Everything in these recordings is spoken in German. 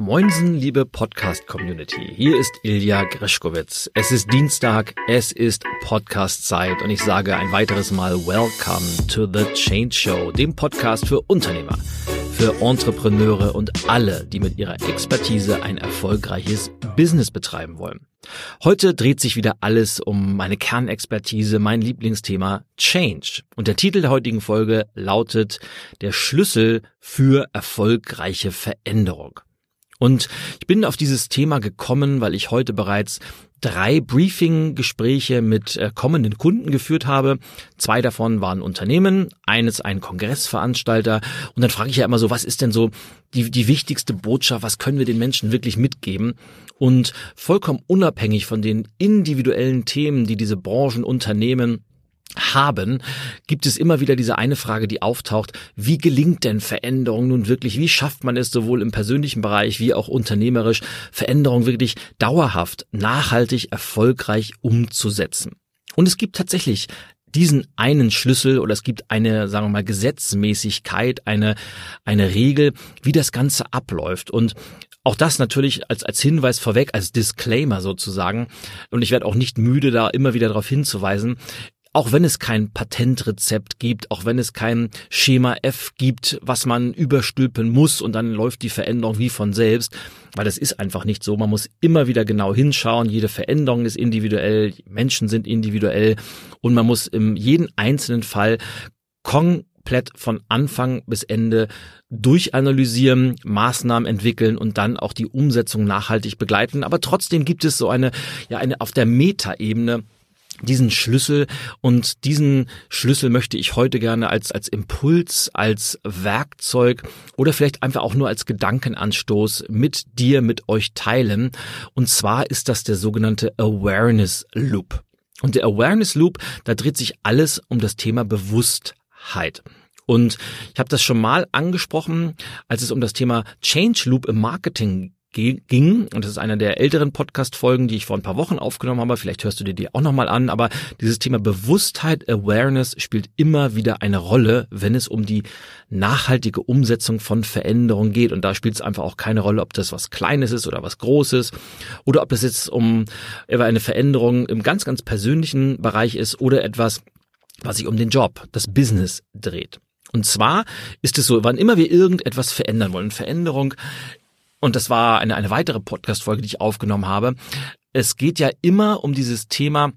Moinsen, liebe Podcast-Community. Hier ist Ilja Grischkowitz. Es ist Dienstag, es ist Podcast-Zeit und ich sage ein weiteres Mal Welcome to the Change Show, dem Podcast für Unternehmer, für Entrepreneure und alle, die mit ihrer Expertise ein erfolgreiches Business betreiben wollen. Heute dreht sich wieder alles um meine Kernexpertise, mein Lieblingsthema Change. Und der Titel der heutigen Folge lautet Der Schlüssel für erfolgreiche Veränderung. Und ich bin auf dieses Thema gekommen, weil ich heute bereits drei Briefing-Gespräche mit äh, kommenden Kunden geführt habe. Zwei davon waren Unternehmen, eines ein Kongressveranstalter. Und dann frage ich ja immer so, was ist denn so die, die wichtigste Botschaft, was können wir den Menschen wirklich mitgeben? Und vollkommen unabhängig von den individuellen Themen, die diese Branchen, Unternehmen haben, gibt es immer wieder diese eine Frage, die auftaucht, wie gelingt denn Veränderung nun wirklich? Wie schafft man es sowohl im persönlichen Bereich wie auch unternehmerisch, Veränderung wirklich dauerhaft, nachhaltig, erfolgreich umzusetzen? Und es gibt tatsächlich diesen einen Schlüssel oder es gibt eine, sagen wir mal, Gesetzmäßigkeit, eine, eine Regel, wie das Ganze abläuft. Und auch das natürlich als, als Hinweis vorweg, als Disclaimer sozusagen. Und ich werde auch nicht müde, da immer wieder darauf hinzuweisen auch wenn es kein Patentrezept gibt, auch wenn es kein Schema F gibt, was man überstülpen muss und dann läuft die Veränderung wie von selbst, weil das ist einfach nicht so. Man muss immer wieder genau hinschauen. Jede Veränderung ist individuell, Menschen sind individuell und man muss in jedem einzelnen Fall komplett von Anfang bis Ende durchanalysieren, Maßnahmen entwickeln und dann auch die Umsetzung nachhaltig begleiten. Aber trotzdem gibt es so eine, ja, eine auf der Metaebene diesen Schlüssel und diesen Schlüssel möchte ich heute gerne als, als Impuls, als Werkzeug oder vielleicht einfach auch nur als Gedankenanstoß mit dir, mit euch teilen. Und zwar ist das der sogenannte Awareness Loop. Und der Awareness Loop, da dreht sich alles um das Thema Bewusstheit. Und ich habe das schon mal angesprochen, als es um das Thema Change Loop im Marketing ging. Und das ist einer der älteren Podcast-Folgen, die ich vor ein paar Wochen aufgenommen habe. Vielleicht hörst du dir die auch nochmal an. Aber dieses Thema Bewusstheit, Awareness spielt immer wieder eine Rolle, wenn es um die nachhaltige Umsetzung von Veränderungen geht. Und da spielt es einfach auch keine Rolle, ob das was Kleines ist oder was Großes oder ob es jetzt um eine Veränderung im ganz, ganz persönlichen Bereich ist oder etwas, was sich um den Job, das Business dreht. Und zwar ist es so, wann immer wir irgendetwas verändern wollen, Veränderung und das war eine, eine weitere Podcast-Folge, die ich aufgenommen habe. Es geht ja immer um dieses Thema,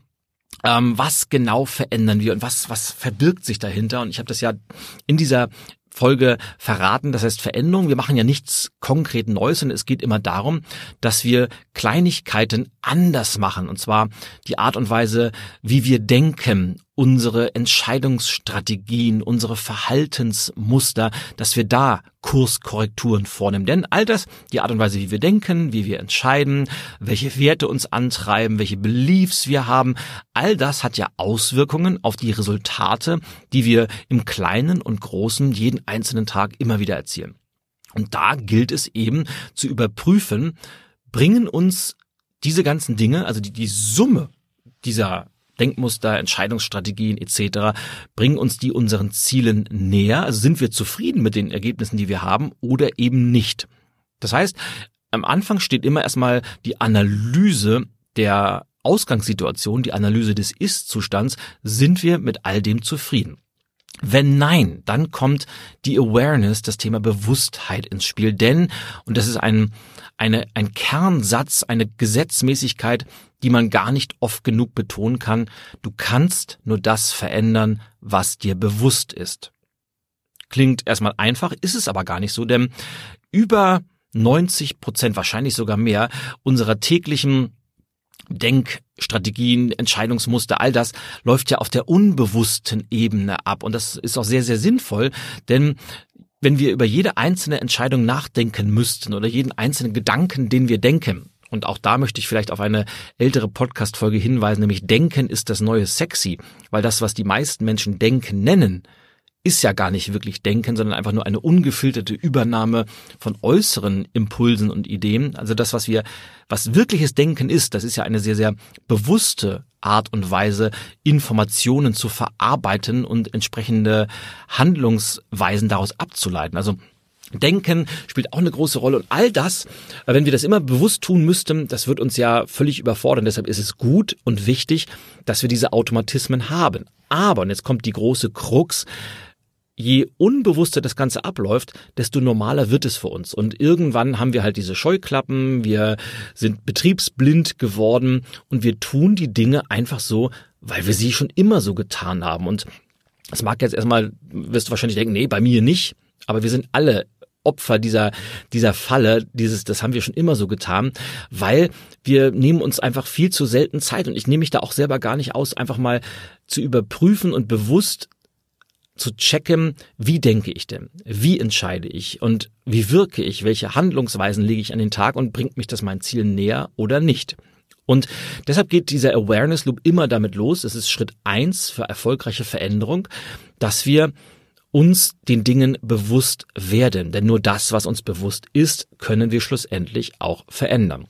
ähm, was genau verändern wir und was, was verbirgt sich dahinter. Und ich habe das ja in dieser Folge verraten. Das heißt Veränderung. Wir machen ja nichts konkret Neues, sondern es geht immer darum, dass wir Kleinigkeiten anders machen. Und zwar die Art und Weise, wie wir denken unsere Entscheidungsstrategien, unsere Verhaltensmuster, dass wir da Kurskorrekturen vornehmen. Denn all das, die Art und Weise, wie wir denken, wie wir entscheiden, welche Werte uns antreiben, welche Beliefs wir haben, all das hat ja Auswirkungen auf die Resultate, die wir im Kleinen und Großen jeden einzelnen Tag immer wieder erzielen. Und da gilt es eben zu überprüfen, bringen uns diese ganzen Dinge, also die, die Summe dieser Denkmuster, Entscheidungsstrategien etc. bringen uns die unseren Zielen näher? Also sind wir zufrieden mit den Ergebnissen, die wir haben oder eben nicht? Das heißt, am Anfang steht immer erstmal die Analyse der Ausgangssituation, die Analyse des Ist-Zustands. Sind wir mit all dem zufrieden? Wenn nein, dann kommt die Awareness, das Thema Bewusstheit ins Spiel. Denn, und das ist ein, eine, ein Kernsatz, eine Gesetzmäßigkeit, die man gar nicht oft genug betonen kann, du kannst nur das verändern, was dir bewusst ist. Klingt erstmal einfach, ist es aber gar nicht so, denn über 90 Prozent, wahrscheinlich sogar mehr, unserer täglichen Denkstrategien, Entscheidungsmuster, all das läuft ja auf der unbewussten Ebene ab. Und das ist auch sehr, sehr sinnvoll, denn wenn wir über jede einzelne Entscheidung nachdenken müssten oder jeden einzelnen Gedanken, den wir denken, und auch da möchte ich vielleicht auf eine ältere Podcast-Folge hinweisen, nämlich Denken ist das neue Sexy, weil das, was die meisten Menschen Denken nennen, ist ja gar nicht wirklich Denken, sondern einfach nur eine ungefilterte Übernahme von äußeren Impulsen und Ideen. Also das, was wir, was wirkliches Denken ist, das ist ja eine sehr, sehr bewusste Art und Weise, Informationen zu verarbeiten und entsprechende Handlungsweisen daraus abzuleiten. Also Denken spielt auch eine große Rolle und all das, äh, wenn wir das immer bewusst tun müssten, das wird uns ja völlig überfordern. Deshalb ist es gut und wichtig, dass wir diese Automatismen haben. Aber, und jetzt kommt die große Krux, je unbewusster das Ganze abläuft, desto normaler wird es für uns. Und irgendwann haben wir halt diese Scheuklappen, wir sind betriebsblind geworden und wir tun die Dinge einfach so, weil wir sie schon immer so getan haben. Und es mag jetzt erstmal, wirst du wahrscheinlich denken, nee, bei mir nicht. Aber wir sind alle Opfer dieser, dieser Falle, dieses, das haben wir schon immer so getan, weil wir nehmen uns einfach viel zu selten Zeit und ich nehme mich da auch selber gar nicht aus, einfach mal zu überprüfen und bewusst zu checken, wie denke ich denn? Wie entscheide ich? Und wie wirke ich? Welche Handlungsweisen lege ich an den Tag und bringt mich das meinem Ziel näher oder nicht? Und deshalb geht dieser Awareness Loop immer damit los. Es ist Schritt eins für erfolgreiche Veränderung, dass wir uns den Dingen bewusst werden. Denn nur das, was uns bewusst ist, können wir schlussendlich auch verändern.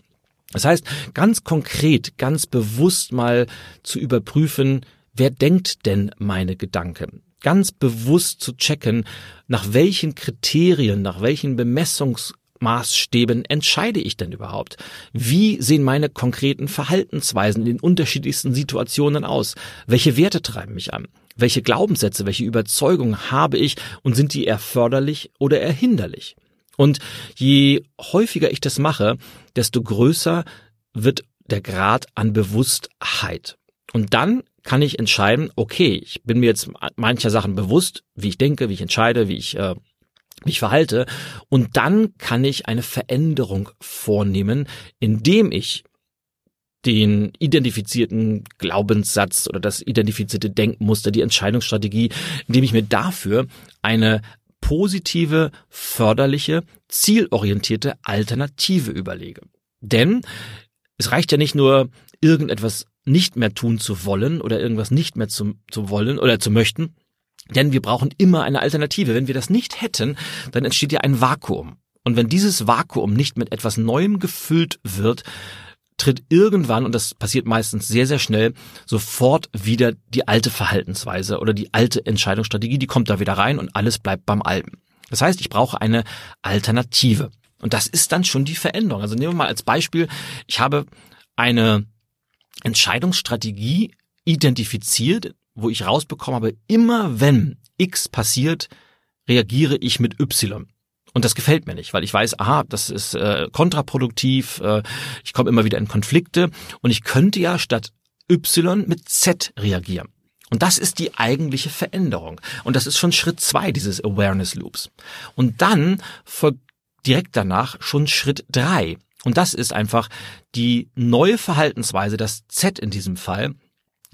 Das heißt, ganz konkret, ganz bewusst mal zu überprüfen, wer denkt denn meine Gedanken? Ganz bewusst zu checken, nach welchen Kriterien, nach welchen Bemessungsmaßstäben entscheide ich denn überhaupt? Wie sehen meine konkreten Verhaltensweisen in den unterschiedlichsten Situationen aus? Welche Werte treiben mich an? Welche Glaubenssätze, welche Überzeugungen habe ich und sind die erforderlich oder erhinderlich? Und je häufiger ich das mache, desto größer wird der Grad an Bewusstheit. Und dann kann ich entscheiden, okay, ich bin mir jetzt mancher Sachen bewusst, wie ich denke, wie ich entscheide, wie ich äh, mich verhalte. Und dann kann ich eine Veränderung vornehmen, indem ich den identifizierten Glaubenssatz oder das identifizierte Denkmuster, die Entscheidungsstrategie, indem ich mir dafür eine positive, förderliche, zielorientierte Alternative überlege. Denn es reicht ja nicht nur, irgendetwas nicht mehr tun zu wollen oder irgendwas nicht mehr zu, zu wollen oder zu möchten, denn wir brauchen immer eine Alternative. Wenn wir das nicht hätten, dann entsteht ja ein Vakuum. Und wenn dieses Vakuum nicht mit etwas Neuem gefüllt wird, tritt irgendwann, und das passiert meistens sehr, sehr schnell, sofort wieder die alte Verhaltensweise oder die alte Entscheidungsstrategie, die kommt da wieder rein und alles bleibt beim Alten. Das heißt, ich brauche eine Alternative. Und das ist dann schon die Veränderung. Also nehmen wir mal als Beispiel, ich habe eine Entscheidungsstrategie identifiziert, wo ich rausbekommen habe, immer wenn X passiert, reagiere ich mit Y. Und das gefällt mir nicht, weil ich weiß, aha, das ist äh, kontraproduktiv, äh, ich komme immer wieder in Konflikte und ich könnte ja statt Y mit Z reagieren. Und das ist die eigentliche Veränderung. Und das ist schon Schritt zwei dieses Awareness Loops. Und dann folgt direkt danach schon Schritt drei. Und das ist einfach die neue Verhaltensweise, das Z in diesem Fall,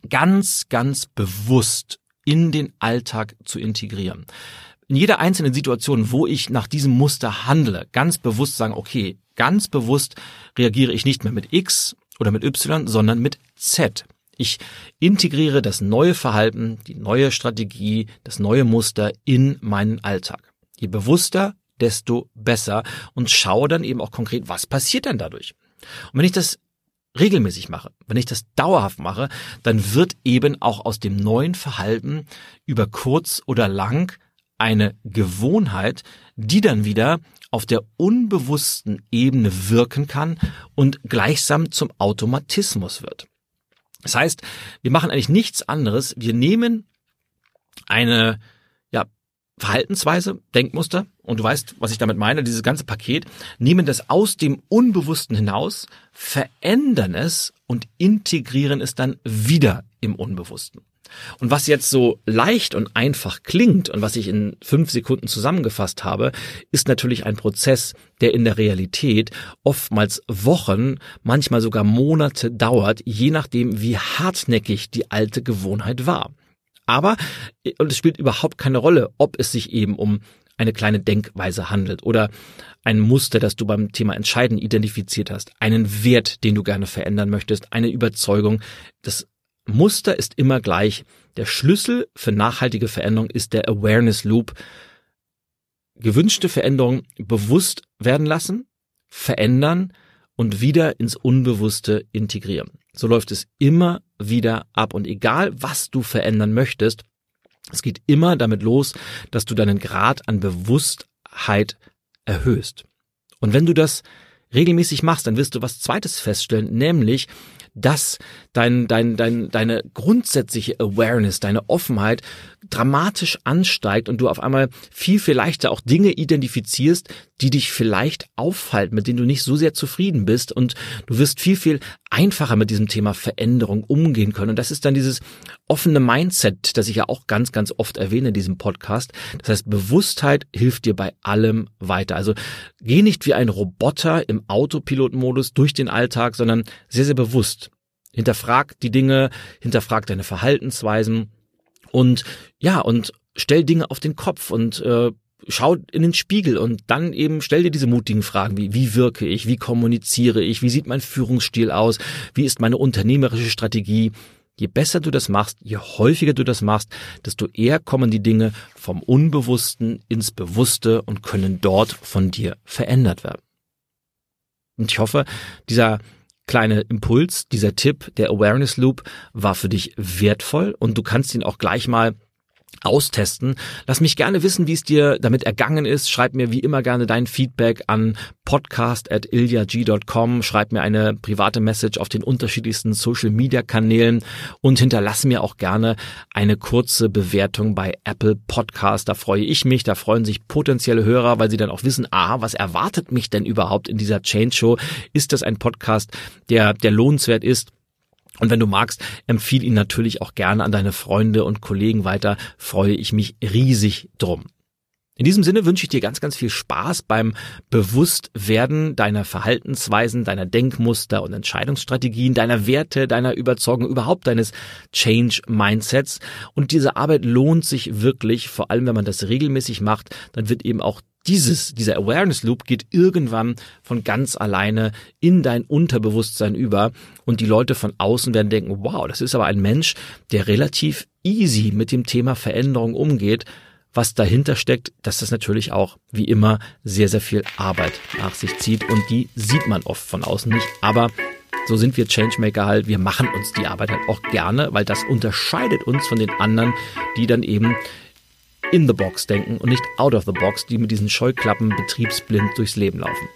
ganz, ganz bewusst in den Alltag zu integrieren in jeder einzelnen Situation, wo ich nach diesem Muster handle, ganz bewusst sagen, okay, ganz bewusst reagiere ich nicht mehr mit X oder mit Y, sondern mit Z. Ich integriere das neue Verhalten, die neue Strategie, das neue Muster in meinen Alltag. Je bewusster, desto besser und schaue dann eben auch konkret, was passiert denn dadurch. Und wenn ich das regelmäßig mache, wenn ich das dauerhaft mache, dann wird eben auch aus dem neuen Verhalten über kurz oder lang eine Gewohnheit, die dann wieder auf der unbewussten Ebene wirken kann und gleichsam zum Automatismus wird. Das heißt, wir machen eigentlich nichts anderes. Wir nehmen eine Verhaltensweise, Denkmuster, und du weißt, was ich damit meine, dieses ganze Paket, nehmen das aus dem Unbewussten hinaus, verändern es und integrieren es dann wieder im Unbewussten. Und was jetzt so leicht und einfach klingt und was ich in fünf Sekunden zusammengefasst habe, ist natürlich ein Prozess, der in der Realität oftmals Wochen, manchmal sogar Monate dauert, je nachdem, wie hartnäckig die alte Gewohnheit war. Aber, und es spielt überhaupt keine Rolle, ob es sich eben um eine kleine Denkweise handelt oder ein Muster, das du beim Thema Entscheiden identifiziert hast, einen Wert, den du gerne verändern möchtest, eine Überzeugung, das Muster ist immer gleich. Der Schlüssel für nachhaltige Veränderung ist der Awareness Loop. Gewünschte Veränderung bewusst werden lassen, verändern und wieder ins Unbewusste integrieren. So läuft es immer wieder ab und egal was du verändern möchtest, es geht immer damit los, dass du deinen Grad an Bewusstheit erhöhst. Und wenn du das regelmäßig machst, dann wirst du was Zweites feststellen, nämlich, dass dein, dein, dein, deine grundsätzliche Awareness, deine Offenheit dramatisch ansteigt und du auf einmal viel, viel leichter auch Dinge identifizierst, die dich vielleicht aufhalten, mit denen du nicht so sehr zufrieden bist und du wirst viel, viel einfacher mit diesem Thema Veränderung umgehen können. Und das ist dann dieses offene Mindset, das ich ja auch ganz, ganz oft erwähne in diesem Podcast. Das heißt, Bewusstheit hilft dir bei allem weiter. Also geh nicht wie ein Roboter im Autopilotmodus durch den Alltag, sondern sehr, sehr bewusst. Hinterfrag die Dinge, hinterfrag deine Verhaltensweisen und ja, und stell Dinge auf den Kopf und äh, schau in den Spiegel und dann eben stell dir diese mutigen Fragen wie, wie wirke ich, wie kommuniziere ich, wie sieht mein Führungsstil aus, wie ist meine unternehmerische Strategie. Je besser du das machst, je häufiger du das machst, desto eher kommen die Dinge vom Unbewussten ins Bewusste und können dort von dir verändert werden. Und ich hoffe, dieser kleine Impuls, dieser Tipp, der Awareness Loop war für dich wertvoll und du kannst ihn auch gleich mal austesten. Lass mich gerne wissen, wie es dir damit ergangen ist. Schreib mir wie immer gerne dein Feedback an podcast.iljag.com. Schreib mir eine private Message auf den unterschiedlichsten Social Media Kanälen und hinterlass mir auch gerne eine kurze Bewertung bei Apple Podcast. Da freue ich mich. Da freuen sich potenzielle Hörer, weil sie dann auch wissen, ah, was erwartet mich denn überhaupt in dieser Change Show? Ist das ein Podcast, der, der lohnenswert ist? Und wenn du magst, empfiehl ihn natürlich auch gerne an deine Freunde und Kollegen weiter. Freue ich mich riesig drum. In diesem Sinne wünsche ich dir ganz, ganz viel Spaß beim Bewusstwerden deiner Verhaltensweisen, deiner Denkmuster und Entscheidungsstrategien, deiner Werte, deiner Überzeugung, überhaupt deines Change-Mindsets. Und diese Arbeit lohnt sich wirklich, vor allem wenn man das regelmäßig macht, dann wird eben auch dieses, dieser Awareness Loop geht irgendwann von ganz alleine in dein Unterbewusstsein über und die Leute von außen werden denken, wow, das ist aber ein Mensch, der relativ easy mit dem Thema Veränderung umgeht. Was dahinter steckt, dass das natürlich auch wie immer sehr, sehr viel Arbeit nach sich zieht und die sieht man oft von außen nicht. Aber so sind wir Changemaker halt. Wir machen uns die Arbeit halt auch gerne, weil das unterscheidet uns von den anderen, die dann eben in the box denken und nicht out of the box, die mit diesen Scheuklappen betriebsblind durchs Leben laufen.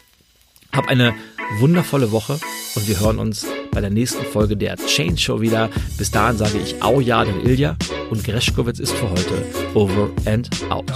Hab eine wundervolle Woche und wir hören uns bei der nächsten Folge der Change Show wieder. Bis dahin sage ich Au ja, den Ilja und Greschkowitz ist für heute over and out.